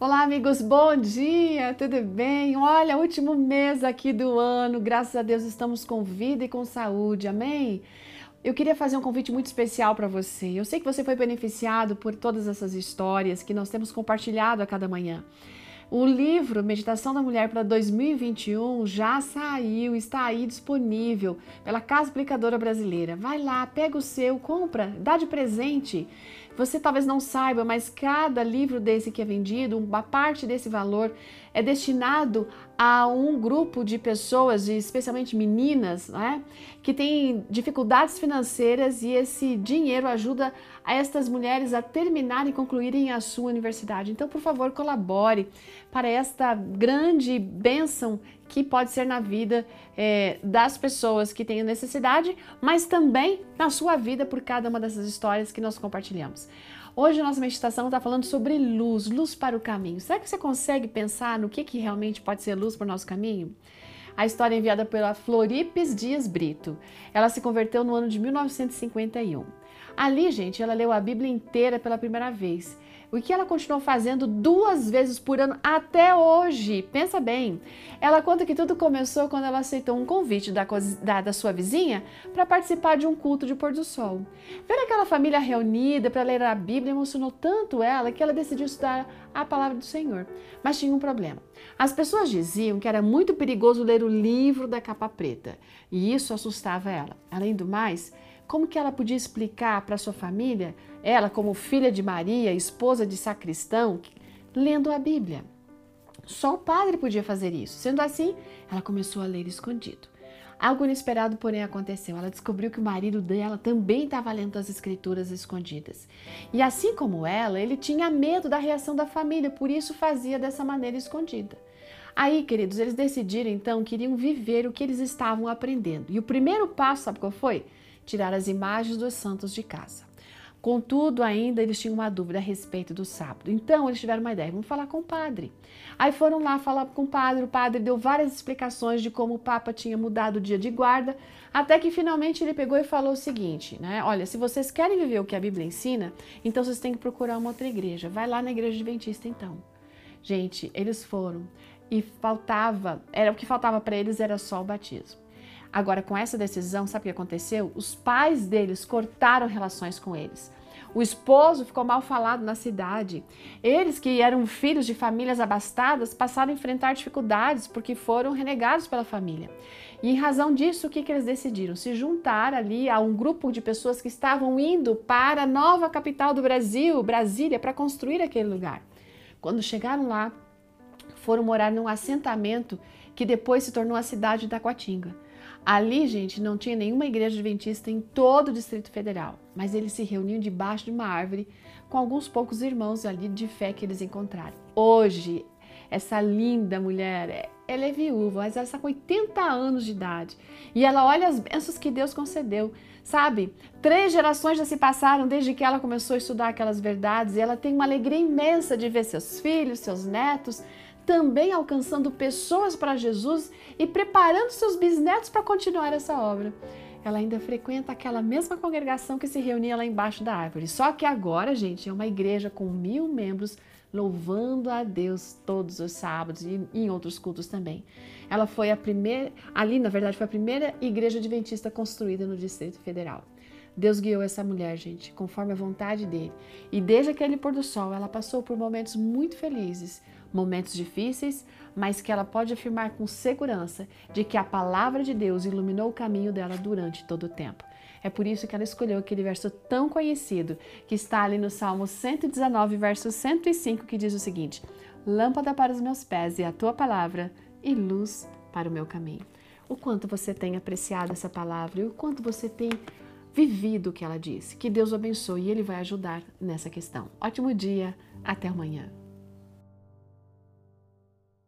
Olá, amigos, bom dia, tudo bem? Olha, último mês aqui do ano, graças a Deus estamos com vida e com saúde, amém? Eu queria fazer um convite muito especial para você. Eu sei que você foi beneficiado por todas essas histórias que nós temos compartilhado a cada manhã. O livro Meditação da Mulher para 2021 já saiu, está aí disponível pela Casa Aplicadora Brasileira. Vai lá, pega o seu, compra, dá de presente. Você talvez não saiba, mas cada livro desse que é vendido, uma parte desse valor é destinado a um grupo de pessoas, especialmente meninas, né, que têm dificuldades financeiras e esse dinheiro ajuda a estas mulheres a terminarem e concluírem a sua universidade. Então, por favor, colabore para esta grande bênção que pode ser na vida é, das pessoas que têm necessidade, mas também na sua vida por cada uma dessas histórias que nós compartilhamos. Hoje nossa meditação está falando sobre luz, luz para o caminho. Será que você consegue pensar no que, que realmente pode ser luz para o nosso caminho? A história é enviada pela Floripes Dias Brito. Ela se converteu no ano de 1951. Ali, gente, ela leu a Bíblia inteira pela primeira vez o que ela continuou fazendo duas vezes por ano até hoje. Pensa bem. Ela conta que tudo começou quando ela aceitou um convite da, da, da sua vizinha para participar de um culto de pôr do sol. Ver aquela família reunida para ler a Bíblia emocionou tanto ela que ela decidiu estudar a palavra do Senhor. Mas tinha um problema. As pessoas diziam que era muito perigoso ler o livro da capa preta e isso assustava ela. Além do mais, como que ela podia explicar para sua família, ela como filha de Maria, esposa de sacristão, lendo a Bíblia? Só o padre podia fazer isso. Sendo assim, ela começou a ler escondido. Algo inesperado, porém, aconteceu. Ela descobriu que o marido dela também estava lendo as escrituras escondidas. E assim como ela, ele tinha medo da reação da família, por isso fazia dessa maneira escondida. Aí, queridos, eles decidiram então que iriam viver o que eles estavam aprendendo. E o primeiro passo, sabe qual foi? Tirar as imagens dos santos de casa. Contudo, ainda eles tinham uma dúvida a respeito do sábado. Então, eles tiveram uma ideia: vamos falar com o padre. Aí foram lá falar com o padre. O padre deu várias explicações de como o Papa tinha mudado o dia de guarda, até que finalmente ele pegou e falou o seguinte: né? Olha, se vocês querem viver o que a Bíblia ensina, então vocês têm que procurar uma outra igreja. Vai lá na igreja adventista, então. Gente, eles foram e faltava, era o que faltava para eles era só o batismo. Agora, com essa decisão, sabe o que aconteceu? Os pais deles cortaram relações com eles. O esposo ficou mal falado na cidade. Eles, que eram filhos de famílias abastadas, passaram a enfrentar dificuldades porque foram renegados pela família. E em razão disso, o que, que eles decidiram? Se juntar ali a um grupo de pessoas que estavam indo para a nova capital do Brasil, Brasília, para construir aquele lugar. Quando chegaram lá, foram morar num assentamento que depois se tornou a cidade da Quatinga. Ali, gente, não tinha nenhuma igreja adventista em todo o Distrito Federal, mas eles se reuniam debaixo de uma árvore com alguns poucos irmãos ali de fé que eles encontraram. Hoje, essa linda mulher, ela é viúva, mas ela está com 80 anos de idade e ela olha as bênçãos que Deus concedeu. Sabe, três gerações já se passaram desde que ela começou a estudar aquelas verdades e ela tem uma alegria imensa de ver seus filhos, seus netos também alcançando pessoas para Jesus e preparando seus bisnetos para continuar essa obra. Ela ainda frequenta aquela mesma congregação que se reunia lá embaixo da árvore. Só que agora, gente, é uma igreja com mil membros louvando a Deus todos os sábados e em outros cultos também. Ela foi a primeira, ali na verdade foi a primeira igreja adventista construída no Distrito Federal. Deus guiou essa mulher, gente, conforme a vontade dele. E desde aquele pôr do sol, ela passou por momentos muito felizes, momentos difíceis, mas que ela pode afirmar com segurança de que a palavra de Deus iluminou o caminho dela durante todo o tempo. É por isso que ela escolheu aquele verso tão conhecido, que está ali no Salmo 119, verso 105, que diz o seguinte: Lâmpada para os meus pés e a tua palavra, e luz para o meu caminho. O quanto você tem apreciado essa palavra e o quanto você tem vivido o que ela disse. Que Deus o abençoe e Ele vai ajudar nessa questão. Ótimo dia, até amanhã.